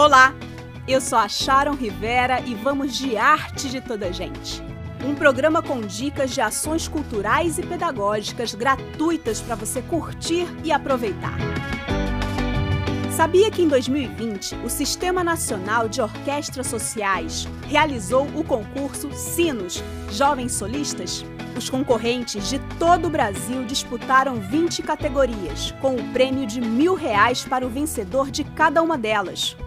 Olá, eu sou a Sharon Rivera e vamos de Arte de Toda Gente. Um programa com dicas de ações culturais e pedagógicas gratuitas para você curtir e aproveitar. Sabia que em 2020 o Sistema Nacional de Orquestras Sociais realizou o concurso Sinos Jovens Solistas? Os concorrentes de todo o Brasil disputaram 20 categorias, com o prêmio de mil reais para o vencedor de cada uma delas.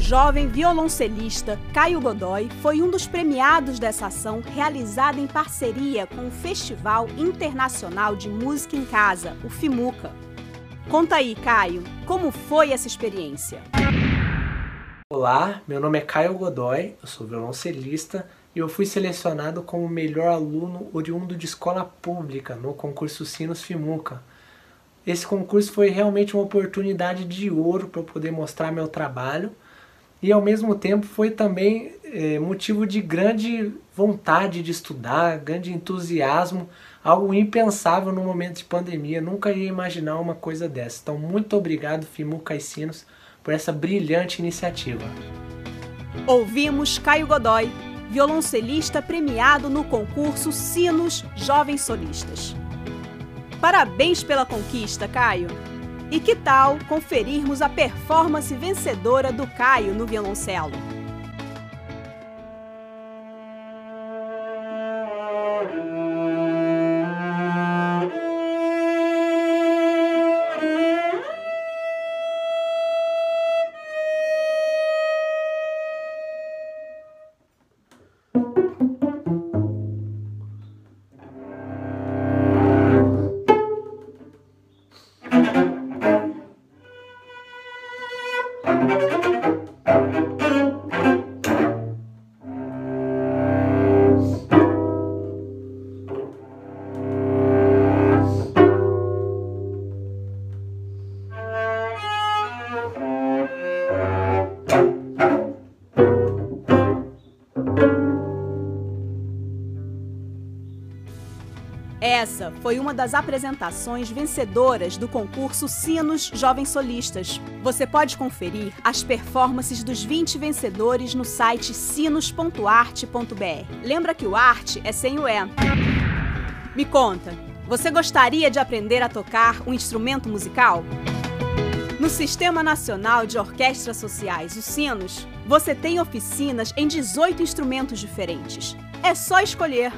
O jovem violoncelista Caio Godoy foi um dos premiados dessa ação realizada em parceria com o Festival Internacional de Música em Casa, o FIMUCA. Conta aí, Caio, como foi essa experiência? Olá, meu nome é Caio Godoy, eu sou violoncelista e eu fui selecionado como melhor aluno oriundo de escola pública no concurso Sinos Fimuca. Esse concurso foi realmente uma oportunidade de ouro para eu poder mostrar meu trabalho e ao mesmo tempo foi também é, motivo de grande vontade de estudar, grande entusiasmo, algo impensável no momento de pandemia. Nunca ia imaginar uma coisa dessa. Então, muito obrigado, Fimuca e Sinos, por essa brilhante iniciativa. Ouvimos Caio Godoy, violoncelista premiado no concurso Sinos Jovens Solistas. Parabéns pela conquista, Caio! E que tal conferirmos a performance vencedora do Caio no violoncelo? Essa foi uma das apresentações vencedoras do concurso Sinos Jovens Solistas. Você pode conferir as performances dos 20 vencedores no site sinos.arte.br. Lembra que o arte é sem o E. Me conta, você gostaria de aprender a tocar um instrumento musical? No Sistema Nacional de Orquestras Sociais, o Sinos, você tem oficinas em 18 instrumentos diferentes. É só escolher.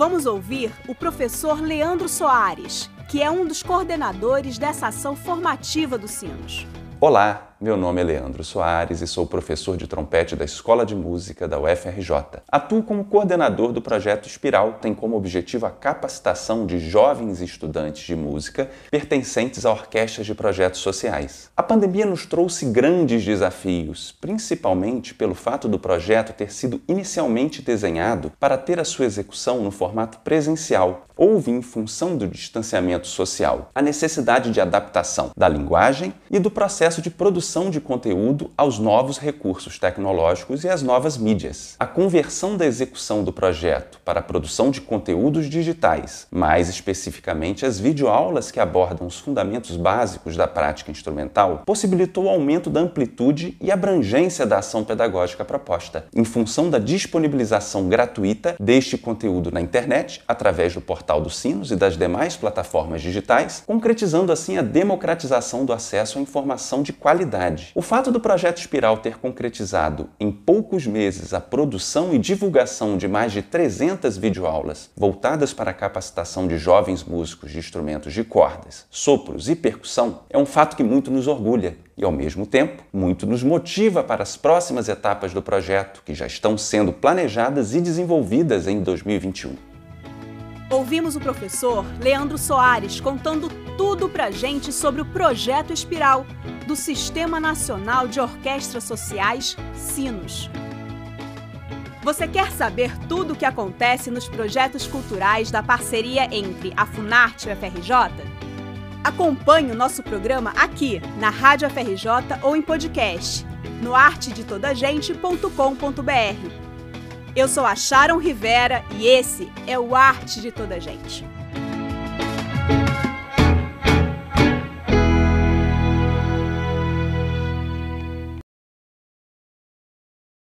Vamos ouvir o professor Leandro Soares, que é um dos coordenadores dessa ação formativa do Sinos. Olá, meu nome é Leandro Soares e sou professor de trompete da Escola de Música da UFRJ. Atuo como coordenador do projeto Espiral, tem como objetivo a capacitação de jovens estudantes de música pertencentes a orquestras de projetos sociais. A pandemia nos trouxe grandes desafios, principalmente pelo fato do projeto ter sido inicialmente desenhado para ter a sua execução no formato presencial. Houve, em função do distanciamento social, a necessidade de adaptação da linguagem e do processo de produção produção de conteúdo aos novos recursos tecnológicos e às novas mídias. A conversão da execução do projeto para a produção de conteúdos digitais, mais especificamente as videoaulas que abordam os fundamentos básicos da prática instrumental, possibilitou o aumento da amplitude e abrangência da ação pedagógica proposta, em função da disponibilização gratuita deste conteúdo na internet, através do portal do Sinos e das demais plataformas digitais, concretizando assim a democratização do acesso à informação de qualidade o fato do projeto Espiral ter concretizado em poucos meses a produção e divulgação de mais de 300 videoaulas voltadas para a capacitação de jovens músicos de instrumentos de cordas, sopros e percussão é um fato que muito nos orgulha e, ao mesmo tempo, muito nos motiva para as próximas etapas do projeto que já estão sendo planejadas e desenvolvidas em 2021. Ouvimos o professor Leandro Soares contando tudo pra gente sobre o projeto Espiral do Sistema Nacional de Orquestras Sociais, Sinos. Você quer saber tudo o que acontece nos projetos culturais da parceria entre a Funarte e a FRJ? Acompanhe o nosso programa aqui na Rádio FRJ ou em podcast no artedetodagente.com.br Eu sou a Sharon Rivera e esse é o Arte de Toda Gente.